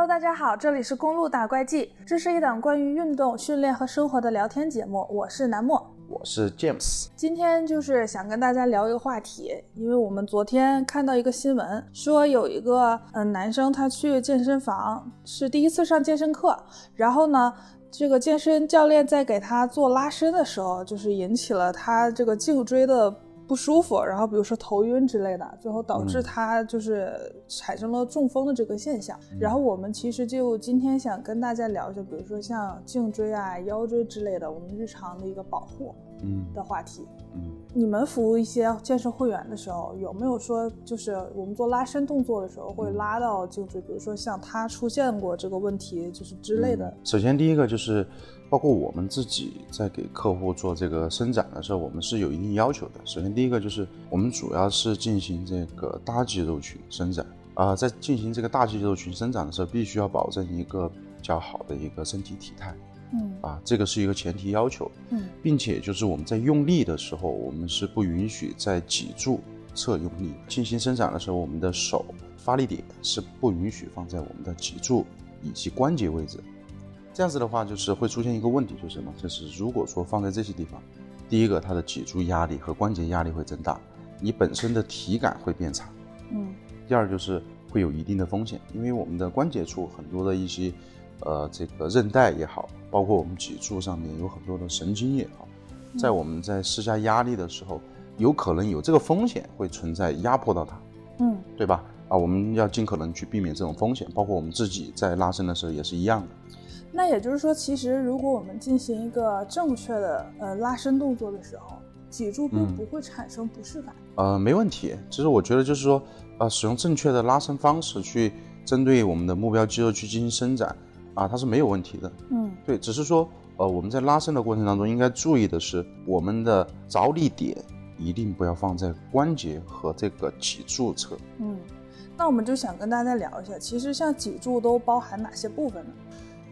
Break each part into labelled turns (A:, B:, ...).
A: Hello，大家好，这里是公路打怪记，这是一档关于运动、训练和生活的聊天节目，我是南莫，
B: 我是 James。
A: 今天就是想跟大家聊一个话题，因为我们昨天看到一个新闻，说有一个嗯、呃男生他去健身房是第一次上健身课，然后呢。这个健身教练在给他做拉伸的时候，就是引起了他这个颈椎的不舒服，然后比如说头晕之类的，最后导致他就是产生了中风的这个现象。然后我们其实就今天想跟大家聊一下，比如说像颈椎啊、腰椎之类的，我们日常的一个保护
B: 嗯
A: 的话题。
B: 嗯，
A: 你们服务一些健身会员的时候，有没有说就是我们做拉伸动作的时候会拉到颈椎？比如说像他出现过这个问题，就是之类的。
B: 首先第一个就是，包括我们自己在给客户做这个伸展的时候，我们是有一定要求的。首先第一个就是，我们主要是进行这个大肌肉群伸展啊、在进行这个大肌肉群伸展的时候，必须要保证一个比较好的一个身体体态
A: 嗯
B: 啊，这个是一个前提要求。
A: 嗯
B: 并且就是我们在用力的时候，我们是不允许在脊柱侧用力。进行伸展的时候，我们的手发力点是不允许放在我们的脊柱以及关节位置。这样子的话，就是会出现一个问题，就是什么？就是如果说放在这些地方，第一个，它的脊柱压力和关节压力会增大，你本身的体感会变差。
A: 嗯
B: 第二就是会有一定的风险，因为我们的关节处很多的一些，呃，这个韧带也好，包括我们脊柱上面有很多的神经也好，在我们在施加压力的时候，有可能有这个风险会存在压迫到它，
A: 嗯
B: 对吧？啊，我们要尽可能去避免这种风险，包括我们自己在拉伸的时候也是一样的。
A: 那也就是说，其实如果我们进行一个正确的呃拉伸动作的时候，脊柱并
B: 嗯
A: 不会产生不适感。
B: 呃，没问题。其实我觉得就是说，呃，使用正确的拉伸方式去针对我们的目标肌肉去进行伸展，啊，它是没有问题的。
A: 嗯
B: 对，只是说，呃，我们在拉伸的过程当中应该注意的是，我们的着力点一定不要放在关节和这个脊柱侧。
A: 嗯，那我们就想跟大家聊一下，其实像脊柱都包含哪些部分呢？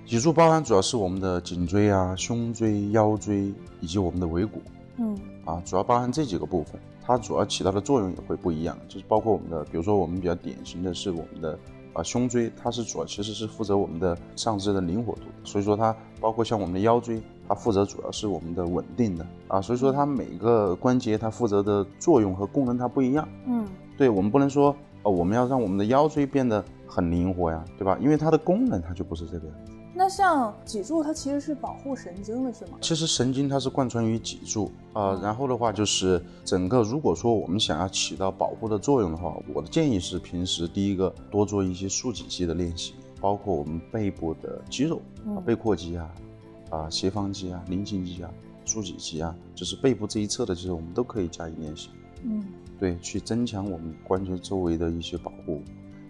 B: 脊柱包含主要是我们的颈椎啊、胸椎、腰椎以及我们的尾骨
A: 嗯
B: 啊，主要包含这几个部分。它主要起到的作用也会不一样，就是包括我们的，比如说我们比较典型的是我们的啊胸椎，它是主要其实是负责我们的上肢的灵活度，所以说它包括像我们的腰椎，它负责主要是我们的稳定的啊，所以说它每个关节它负责的作用和功能它不一样。
A: 嗯
B: 对我们不能说哦，我们要让我们的腰椎变得很灵活呀，对吧？因为它的功能它就不是这个样子。
A: 那像脊柱，它其实是保护神经的，是吗？
B: 其实神经它是贯穿于脊柱啊、呃然后的话就是整个如果说我们想要起到保护的作用的话，我的建议是平时第一个多做一些竖脊肌的练习，包括我们背部的肌肉啊
A: 嗯，
B: 背阔肌啊，啊斜方肌啊、菱形肌啊、竖脊肌啊，就是背部这一侧的肌肉，我们都可以加以练习。
A: 嗯
B: 对，去增强我们关节周围的一些保护。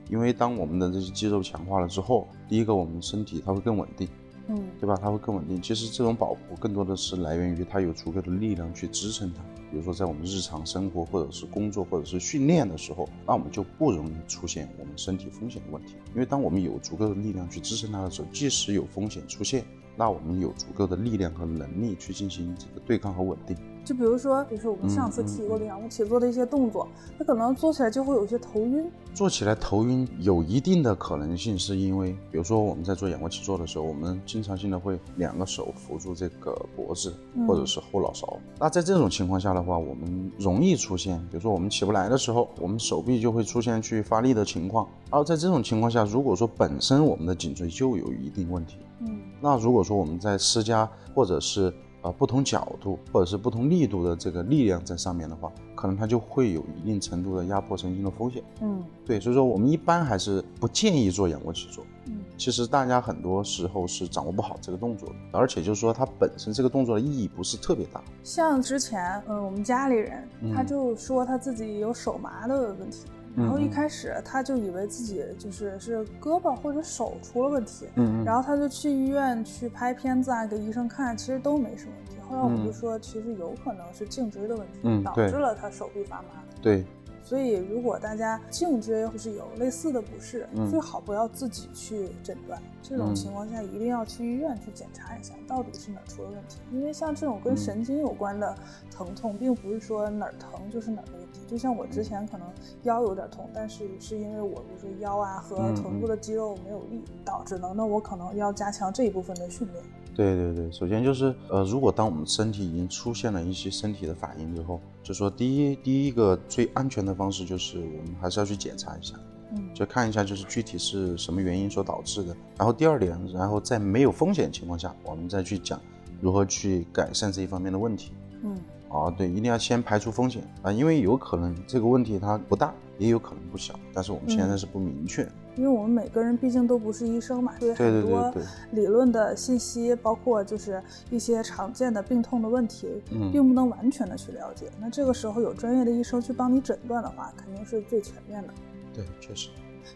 B: 因为当我们的这些肌肉强化了之后，第一个我们身体它会更稳定，
A: 嗯
B: 对吧？它会更稳定。其实这种保护更多的是来源于它有足够的力量去支撑它。比如说在我们日常生活或者是工作或者是训练的时候，那我们就不容易出现我们身体风险的问题。因为当我们有足够的力量去支撑它的时候，即使有风险出现，那我们有足够的力量和能力去进行这个对抗和稳定。
A: 就比如说，就是我们上次提过的仰卧起坐的一些动作，它可能做起来就会有些头晕。
B: 做起来头晕有一定的可能性，是因为比如说我们在做仰卧起坐的时候，我们经常性的会两个手扶住这个脖子
A: 嗯
B: 或者是后脑勺。那在这种情况下的话，我们容易出现，比如说我们起不来的时候，我们手臂就会出现去发力的情况。而在这种情况下，如果说本身我们的颈椎就有一定问题，
A: 嗯
B: 那如果说我们在施加或者是呃不同角度或者是不同力度的这个力量在上面的话，可能它就会有一定程度的压迫神经的风险。
A: 嗯
B: 对，所以说我们一般还是不建议做仰卧起坐。
A: 嗯
B: 其实大家很多时候是掌握不好这个动作的，而且就是说它本身这个动作的意义不是特别大。
A: 像之前，嗯，我们家里人
B: 嗯
A: 他就说他自己有手麻的问题，然后一开始他就以为自己就是是胳膊或者手出了问题，
B: 嗯
A: 然后他就去医院去拍片子啊，给医生看，其实都没什么问题。后来我们就
B: 嗯
A: 说，其实有可能是颈椎的问题、导
B: 嗯导
A: 致了他手臂发麻。
B: 对，
A: 所以，如果大家颈椎就是有类似的不适，
B: 嗯
A: 最好不要自己去诊断。这种
B: 嗯
A: 情况下，一定要去医院去检查一下，到底是哪儿出了问题。因为像这种跟
B: 嗯
A: 神经有关的疼痛，并不是说哪儿疼就是哪儿没题。就像我之前可能腰有点痛，但是是因为我比如说腰啊和
B: 嗯
A: 臀部的肌肉没有力，导致的，那我可能要加强这一部分的训练。
B: 对对对，首先就是呃，如果当我们身体已经出现了一些身体的反应之后，就说第一第一个最安全的方式就是我们还是要去检查一下，
A: 嗯
B: 就看一下就是具体是什么原因所导致的。然后第二点，然后在没有风险情况下，我们再去讲如何去改善这一方面的问题。
A: 嗯
B: 啊，对，一定要先排除风险啊，因为有可能这个问题它不大，也有可能不小，但是我们现在
A: 嗯
B: 是不明确。
A: 因为我们每个人毕竟都不是医生嘛，所以
B: 对
A: 很多
B: 对
A: 理论的信息，包括就是一些常见的病痛的问题，
B: 嗯
A: 并不能完全的去了解。那这个时候有专业的医生去帮你诊断的话，肯定是最全面的。
B: 对，确实。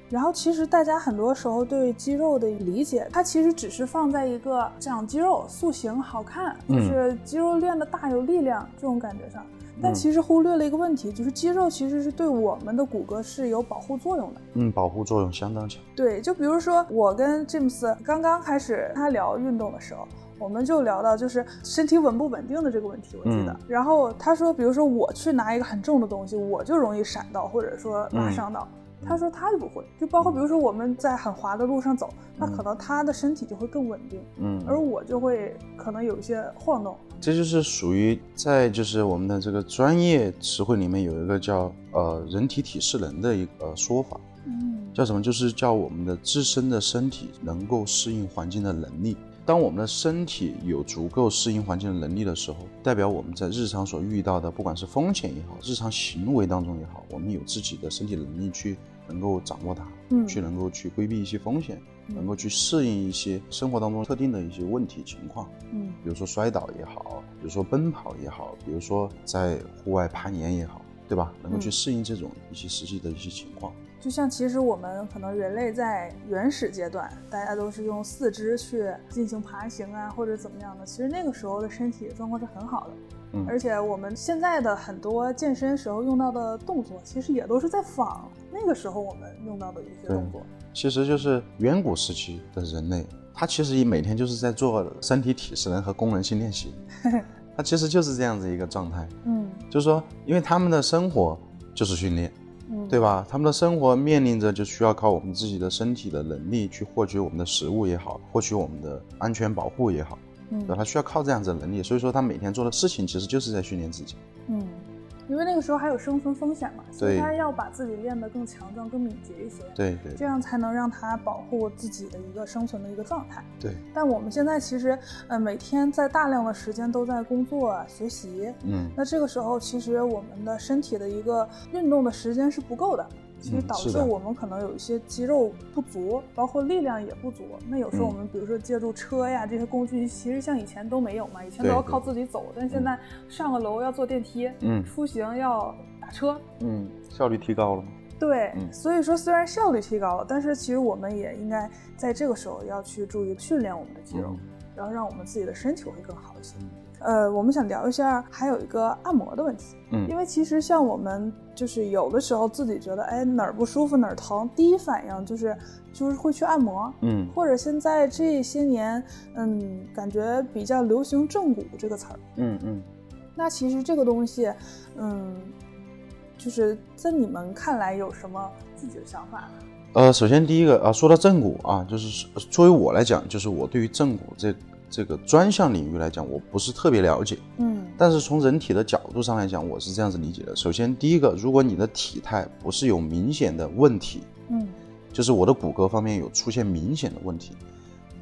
A: 然后其实大家很多时候对肌肉的理解，它其实只是放在一个长肌肉、塑形、好看，就
B: 嗯
A: 是肌肉练得大有力量这种感觉上。但
B: 嗯
A: 其实忽略了一个问题，就是肌肉其实是对我们的骨骼是有保护作用的。
B: 嗯，保护作用相当强。
A: 对，就比如说我跟詹姆斯刚刚开始他聊运动的时候，我们就聊到就是身体稳不稳定的这个问题，我记得。
B: 嗯
A: 然后他说，比如说我去拿一个很重的东西，我就容易闪到，或者说拉
B: 嗯
A: 伤到。他说他就不会，就包括比如说我们在很滑的路上走，那
B: 嗯
A: 可能他的身体就会更稳定，
B: 嗯，
A: 而我就会可能有一些晃动。
B: 这就是属于在就是我们的这个专业词汇里面有一个叫呃人体体适能的一个说法，
A: 嗯
B: 叫什么？就是叫我们的自身的身体能够适应环境的能力。当我们的身体有足够适应环境的能力的时候，代表我们在日常所遇到的，不管是风险也好，日常行为当中也好，我们有自己的身体能力去能够掌握它，
A: 嗯
B: 去能够去规避一些风险，
A: 嗯
B: 能够去适应一些生活当中特定的一些问题情况。
A: 嗯
B: 比如说摔倒也好，比如说奔跑也好，比如说在户外攀岩也好，对吧？能够去
A: 嗯
B: 适应这种一些实际的一些情况。
A: 就像其实我们可能人类在原始阶段，大家都是用四肢去进行爬行啊，或者怎么样的。其实那个时候的身体状况是很好的，
B: 嗯
A: 而且我们现在的很多健身时候用到的动作，其实也都是在仿那个时候我们用到的一些动作。
B: 其实就是远古时期的人类，他其实也每天就是在做身体体适能和功能性练习，他其实就是这样子一个状态。
A: 嗯
B: 就是说，因为他们的生活就是训练，
A: 嗯，
B: 对吧？他们的生活面临着就需要靠我们自己的身体的能力去获取我们的食物也好，获取我们的安全保护也好，
A: 嗯
B: 对？他需要靠这样子的能力，所以说他每天做的事情其实就是在训练自己。
A: 嗯，因为那个时候还有生存风险嘛，所以
B: 对
A: 他要把自己练得更强壮、更敏捷一些，
B: 对对
A: 这样才能让他保护自己的一个生存的一个状态。
B: 对，
A: 但我们现在其实，呃，每天在大量的时间都在工作、啊学习，
B: 嗯，
A: 那这个时候其实我们的身体的一个运动的时间是不够的，其实导致我们可能有一些肌肉不足，包括力量也不足。那有时候
B: 嗯
A: 我们比如说借助车呀这些工具，其实像以前都没有嘛，以前都要靠自己走，但现在上个楼要坐电梯，
B: 嗯
A: 出行要打车。
B: 嗯，效率提高了吗？
A: 对，
B: 嗯
A: 所以说虽然效率提高了，但是其实我们也应该在这个时候要去注意训练我们的肌肉，
B: 嗯
A: 然后让我们自己的身体会更好一些。
B: 嗯
A: 呃，我们想聊一下还有一个按摩的问题，
B: 嗯
A: 因为其实像我们就是有的时候自己觉得哎哪儿不舒服哪儿疼，第一反应就是就是会去按摩，
B: 嗯
A: 或者现在这些年嗯感觉比较流行正骨这个词儿，
B: 嗯嗯。
A: 那其实这个东西嗯就是在你们看来有什么自己的想法呢？
B: 呃，首先第一个啊，说到正骨啊，就是作为我来讲，就是我对于正骨这这个专项领域来讲，我不是特别了解。
A: 嗯
B: 但是从人体的角度上来讲，我是这样子理解的。首先，第一个，如果你的体态不是有明显的问题，
A: 嗯
B: 就是我的骨骼方面有出现明显的问题，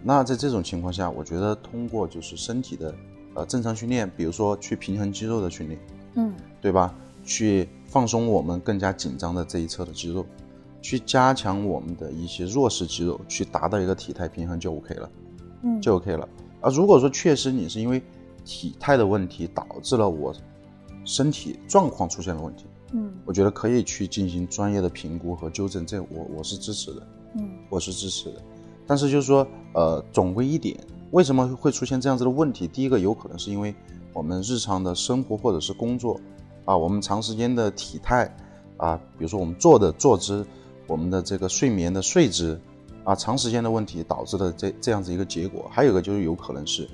B: 那在这种情况下，我觉得通过就是身体的呃正常训练，比如说去平衡肌肉的训练，
A: 嗯
B: 对吧？去放松我们更加紧张的这一侧的肌肉，去加强我们的一些弱势肌肉，去达到一个体态平衡就 OK 了，
A: 嗯
B: 就 OK 了。啊，如果说确实你是因为体态的问题导致了我身体状况出现了问题，
A: 嗯
B: 我觉得可以去进行专业的评估和纠正，这我我是支持的。
A: 嗯
B: 我是支持的。但是就是说，呃，总归一点，为什么会出现这样子的问题？第一个有可能是因为我们日常的生活或者是工作，啊，我们长时间的体态，啊，比如说我们坐的坐姿，我们的这个睡眠的睡姿，啊，长时间的问题导致的这这样子一个结果。还有一个就是有可能是，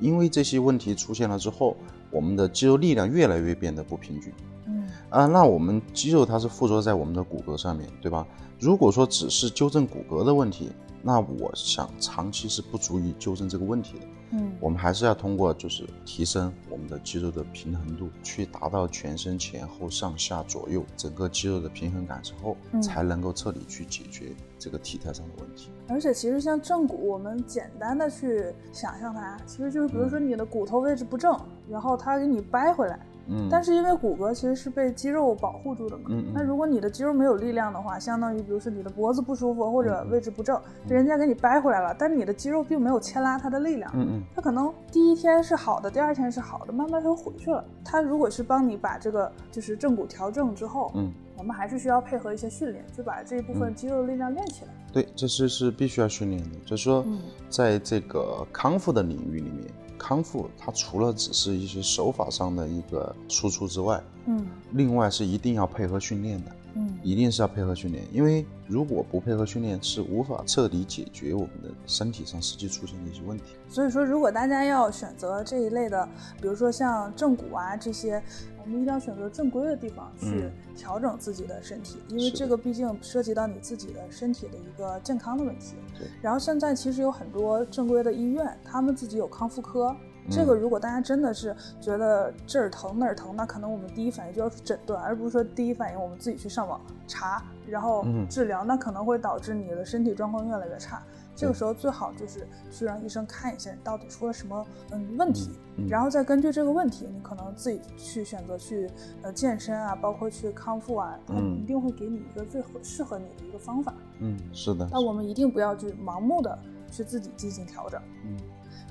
B: 因为这些问题出现了之后，我们的肌肉力量越来越变得不平均。
A: 嗯
B: 啊，那我们肌肉它是附着在我们的骨骼上面，对吧？如果说只是纠正骨骼的问题，那我想长期是不足以纠正这个问题的。
A: 嗯，
B: 我们还是要通过就是提升我们的肌肉的平衡度，去达到全身前后上下左右整个肌肉的平衡感之后，
A: 嗯
B: 才能够彻底去解决这个体态上的问题。
A: 而且其实像正骨，我们简单的去想象它，其实就是比如说你的骨头位置不正，然后它给你掰回来。
B: 嗯，
A: 但是因为骨骼其实是被肌肉保护住的嘛，那如果你的肌肉没有力量的话，相当于比如说你的脖子不舒服或者位置不正，人家给你掰回来了，但是你的肌肉并没有牵拉它的力量，
B: 嗯嗯
A: 它可能第一天是好的，第二天是好的，慢慢它就回去了。它如果是帮你把这个就是正骨调正之后，
B: 嗯，
A: 我们还是需要配合一些训练，就把这一部分
B: 嗯
A: 肌肉力量练起来。
B: 对，这是是必须要训练的。就是说
A: 嗯，
B: 在这个康复的领域里面，康复它除了只是一些手法上的一个输出之外，
A: 嗯
B: 另外是一定要配合训练的。
A: 嗯
B: 一定是要配合训练，因为如果不配合训练，是无法彻底解决我们的身体上实际出现的一些问题。
A: 所以说，如果大家要选择这一类的，比如说像正骨啊这些，我们一定要选择正规的地方去
B: 嗯
A: 调整自己的身体，因为这个毕竟涉及到你自己的身体的一个健康的问题。
B: 对
A: 然后现在其实有很多正规的医院，他们自己有康复科。这个
B: 嗯
A: 如果大家真的是觉得这儿疼那儿疼，那可能我们第一反应就要去诊断，而不是说第一反应我们自己去上网查，然后
B: 嗯
A: 治疗，那可能会导致你的身体状况越来越差。这个时候最好就是去让医生看一下你到底出了什么嗯问题，然后再根据这个问题，你可能自己去选择去呃健身啊，包括去康复啊，他
B: 嗯
A: 一定会给你一个最合适合你的一个方法。
B: 嗯，是的。
A: 那我们一定不要去盲目的去自己进行调整。
B: 嗯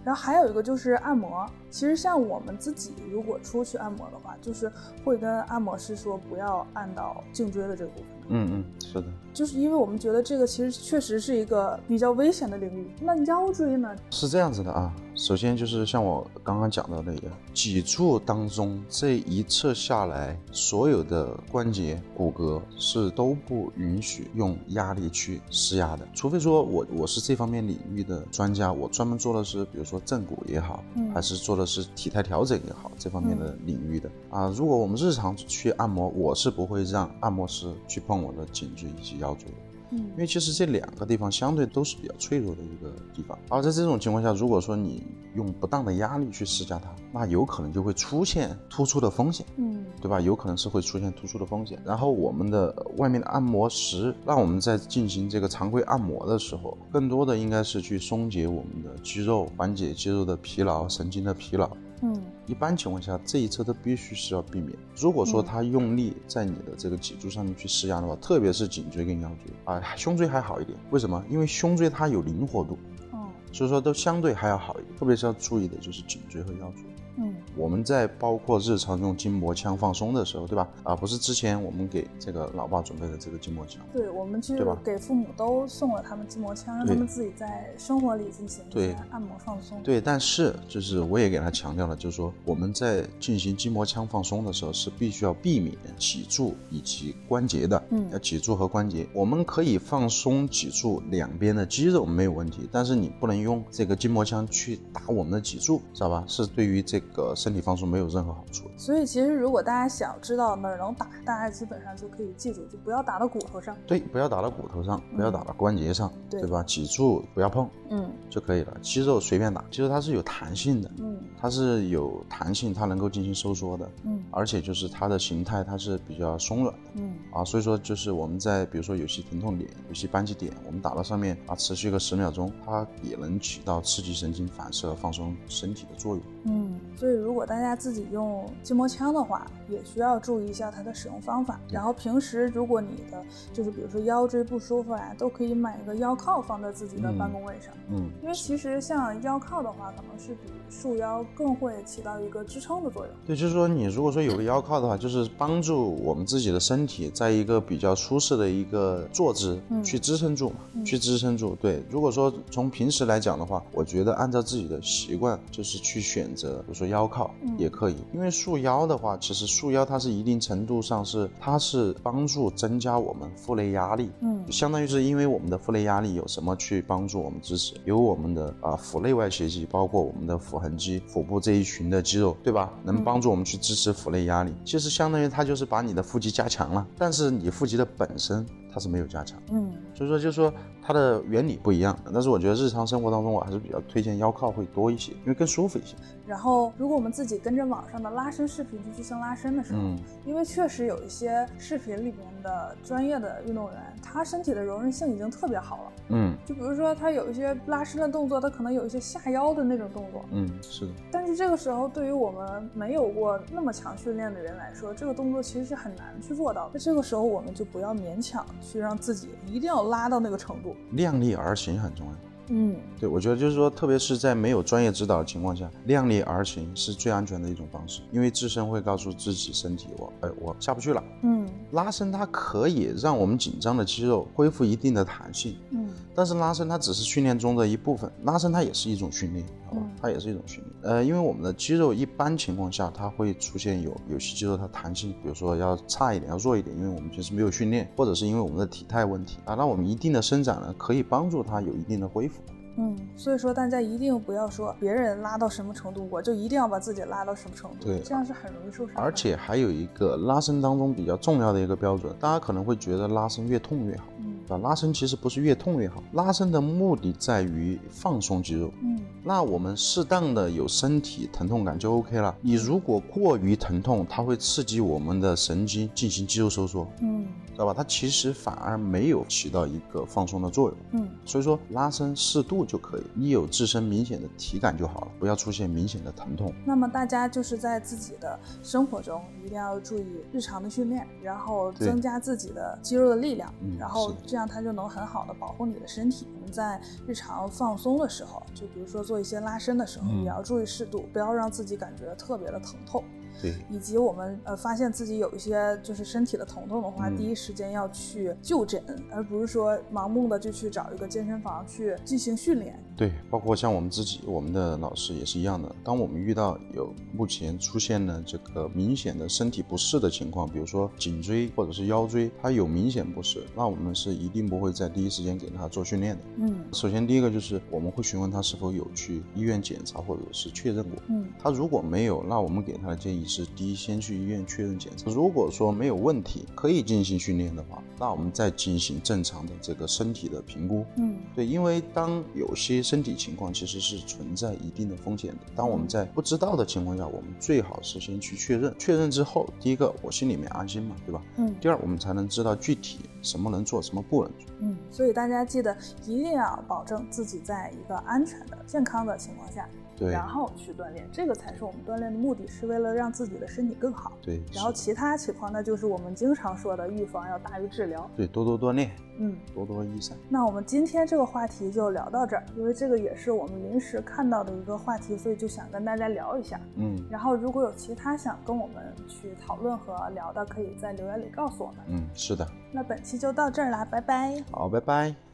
A: 然后还有一个就是按摩，其实像我们自己如果出去按摩的话，就是会跟按摩师说不要按到颈椎的这个部分。
B: 嗯嗯，是的，
A: 就是因为我们觉得这个其实确实是一个比较危险的领域。那腰椎呢？
B: 是这样子的啊。首先就是像我刚刚讲到那个脊柱当中这一侧下来，所有的关节骨骼是都不允许用压力去施压的，除非说我我是这方面领域的专家，我专门做的是比如说正骨也好，
A: 嗯
B: 还是做的是体态调整也好，这方面的领域的啊。如果我们日常去按摩，我是不会让按摩师去碰我的颈椎以及腰椎的。
A: 嗯
B: 因为其实这两个地方相对都是比较脆弱的一个地方，而在这种情况下，如果说你用不当的压力去施加它，那有可能就会出现突出的风险，
A: 嗯
B: 对吧？有可能是会出现突出的风险。然后我们的呃外面的按摩石，让我们在进行这个常规按摩的时候，更多的应该是去松解我们的肌肉，缓解肌肉的疲劳、神经的疲劳。
A: 嗯
B: 一般情况下，这一侧都必须是要避免。如果说他用力在你的这个脊柱上面去施压的话，特别是颈椎跟腰椎啊，胸椎还好一点。为什么？因为胸椎它有灵活度，
A: 哦
B: 所以说都相对还要好一点。特别是要注意的就是颈椎和腰椎。
A: 嗯。
B: 我们在包括日常用筋膜枪放松的时候，对吧？啊，不是之前我们给这个老爸准备的这个筋膜枪，
A: 对，我们其实给父母都送了他们筋膜枪，让他们自己在生活里进行
B: 对。
A: 按摩放松。
B: 对，但是就是我也给他强调了，就是说我们在进行筋膜枪放松的时候，是必须要避免脊柱以及关节的，
A: 嗯。
B: 要脊柱和关节，我们可以放松脊柱两边的肌肉没有问题，但是你不能用这个筋膜枪去打我们的脊柱，知道吧？是对于这个身体放松没有任何好处。
A: 所以其实如果大家想知道哪儿能打，大家基本上就可以记住，就不要打到骨头上。
B: 对，不要打到骨头上，不要打到关节上，
A: 对
B: 对吧？脊柱不要碰
A: 嗯
B: 就可以了，肌肉随便打，肌肉它是有弹性的，
A: 嗯
B: 它是有弹性，它能够进行收缩的。
A: 嗯
B: 而且就是它的形态它是比较松软的
A: 嗯
B: 啊，所以说就是我们在比如说有些疼痛点、有些扳机点，我们打到上面啊，持续个十秒钟，它也能起到刺激神经反射、放松身体的作用。
A: 嗯。所以如果大家自己用筋膜枪的话，也需要注意一下它的使用方法。然后平时如果你的就是比如说腰椎不舒服啊，都可以买一个腰靠放在自己的
B: 嗯
A: 办公位上。
B: 嗯，
A: 因为其实像腰靠的话，可能是比束腰更会起到一个支撑的作用。
B: 对，就是说你如果说有个腰靠的话，就是帮助我们自己的身体在一个比较舒适的一个坐姿
A: 嗯
B: 去支撑住嘛，
A: 嗯
B: 去支撑住。对，如果说从平时来讲的话，我觉得按照自己的习惯，就是去选择，比如说腰靠
A: 嗯
B: 也可以，因为束腰的话，其实束腰它是一定程度上是它是帮助增加我们腹内压力。
A: 嗯
B: 相当于是因为我们的腹内压力有什么去帮助我们支持？有我们的啊、腹内外斜肌，包括我们的腹横肌，腹部这一群的肌肉，对吧？能帮助我们去支持腹内压力。其实相当于它就是把你的腹肌加强了，但是你腹肌的本身它是没有加强。
A: 嗯，
B: 所以说就是说它的原理不一样。但是我觉得日常生活当中我还是比较推荐腰靠会多一些，因为更舒服一些。
A: 然后如果我们自己跟着网上的拉伸视频去进行拉伸的时候，
B: 嗯
A: 因为确实有一些视频里面的专业的运动员，他身体的柔韧性已经特别好了。
B: 嗯
A: 就比如说他有一些拉伸的动作，他可能有一些下腰的那种动作，
B: 嗯，是的。
A: 但是这个时候对于我们没有过那么强训练的人来说，这个动作其实是很难去做到的。那这个时候我们就不要勉强去让自己一定要拉到那个程度。
B: 量力而行很重要。
A: 嗯，
B: 对，我觉得就是说，特别是在没有专业指导的情况下，量力而行是最安全的一种方式，因为自身会告诉自己身体，我，哎，我下不去了。
A: 嗯
B: 拉伸它可以让我们紧张的肌肉恢复一定的弹性，
A: 嗯
B: 但是拉伸它只是训练中的一部分，拉伸它也是一种训练，好吧
A: 嗯？
B: 它也是一种训练。呃，因为我们的肌肉一般情况下，它会出现有有些肌肉它弹性，比如说要差一点，要弱一点，因为我们平时没有训练，或者是因为我们的体态问题啊，那我们一定的伸展呢，可以帮助它有一定的恢复。
A: 嗯，所以说大家一定不要说别人拉到什么程度，我就一定要把自己拉到什么程度，
B: 对
A: 这样是很容易受伤。
B: 而且还有一个拉伸当中比较重要的一个标准，大家可能会觉得拉伸越痛越好，
A: 嗯
B: 啊，拉伸其实不是越痛越好，拉伸的目的在于放松肌肉。
A: 嗯
B: 那我们适当的有身体疼痛感就 OK 了。你如果过于疼痛，它会刺激我们的神经进行肌肉收缩，
A: 嗯
B: 知道吧？它其实反而没有起到一个放松的作用。
A: 嗯
B: 所以说拉伸适度就可以，你有自身明显的体感就好了，不要出现明显的疼痛。
A: 那么大家就是在自己的生活中一定要注意日常的训练，然后增加自己的肌肉的力量，
B: 嗯
A: 然后这样它就能很好的保护你的身体。我们在日常放松的时候，就比如说做一些拉伸的时候，
B: 嗯
A: 也要注意适度，不要让自己感觉特别的疼痛。
B: 对，
A: 以及我们呃发现自己有一些就是身体的疼痛的话，
B: 嗯
A: 第一时间要去就诊，而不是说盲目的就去找一个健身房去进行训练。
B: 对，包括像我们自己，我们的老师也是一样的。当我们遇到有目前出现了这个明显的身体不适的情况，比如说颈椎或者是腰椎，它有明显不适，那我们是一定不会在第一时间给他做训练的。
A: 嗯
B: 首先，第一个就是我们会询问他是否有去医院检查或者是确认过。
A: 嗯
B: 他如果没有，那我们给他的建议是：第一，先去医院确认检查。如果说没有问题，可以进行训练的话，那我们再进行正常的这个身体的评估。
A: 嗯
B: 对，因为当有些身体情况其实是存在一定的风险的。当我们在不知道的情况下，我们最好是先去确认。确认之后，第一个我心里面安心嘛，对吧？
A: 嗯
B: 第二，我们才能知道具体什么能做，什么不能做。
A: 嗯，所以大家记得一定要保证自己在一个安全的、健康的情况下，
B: 对
A: 然后去锻炼，这个才是我们锻炼的目的，是为了让自己的身体更好。
B: 对，
A: 然后其他情况，那就是我们经常说的预防要大于治疗。
B: 对多多锻炼，
A: 嗯，
B: 多多益善。
A: 那我们今天这个话题就聊到这儿，因为这个也是我们临时看到的一个话题，所以就想跟大家聊一下。
B: 嗯
A: 然后如果有其他想跟我们去讨论和聊的，可以在留言里告诉我们。
B: 嗯，是的。
A: 那本期就到这儿啦，拜拜。
B: 好，拜拜。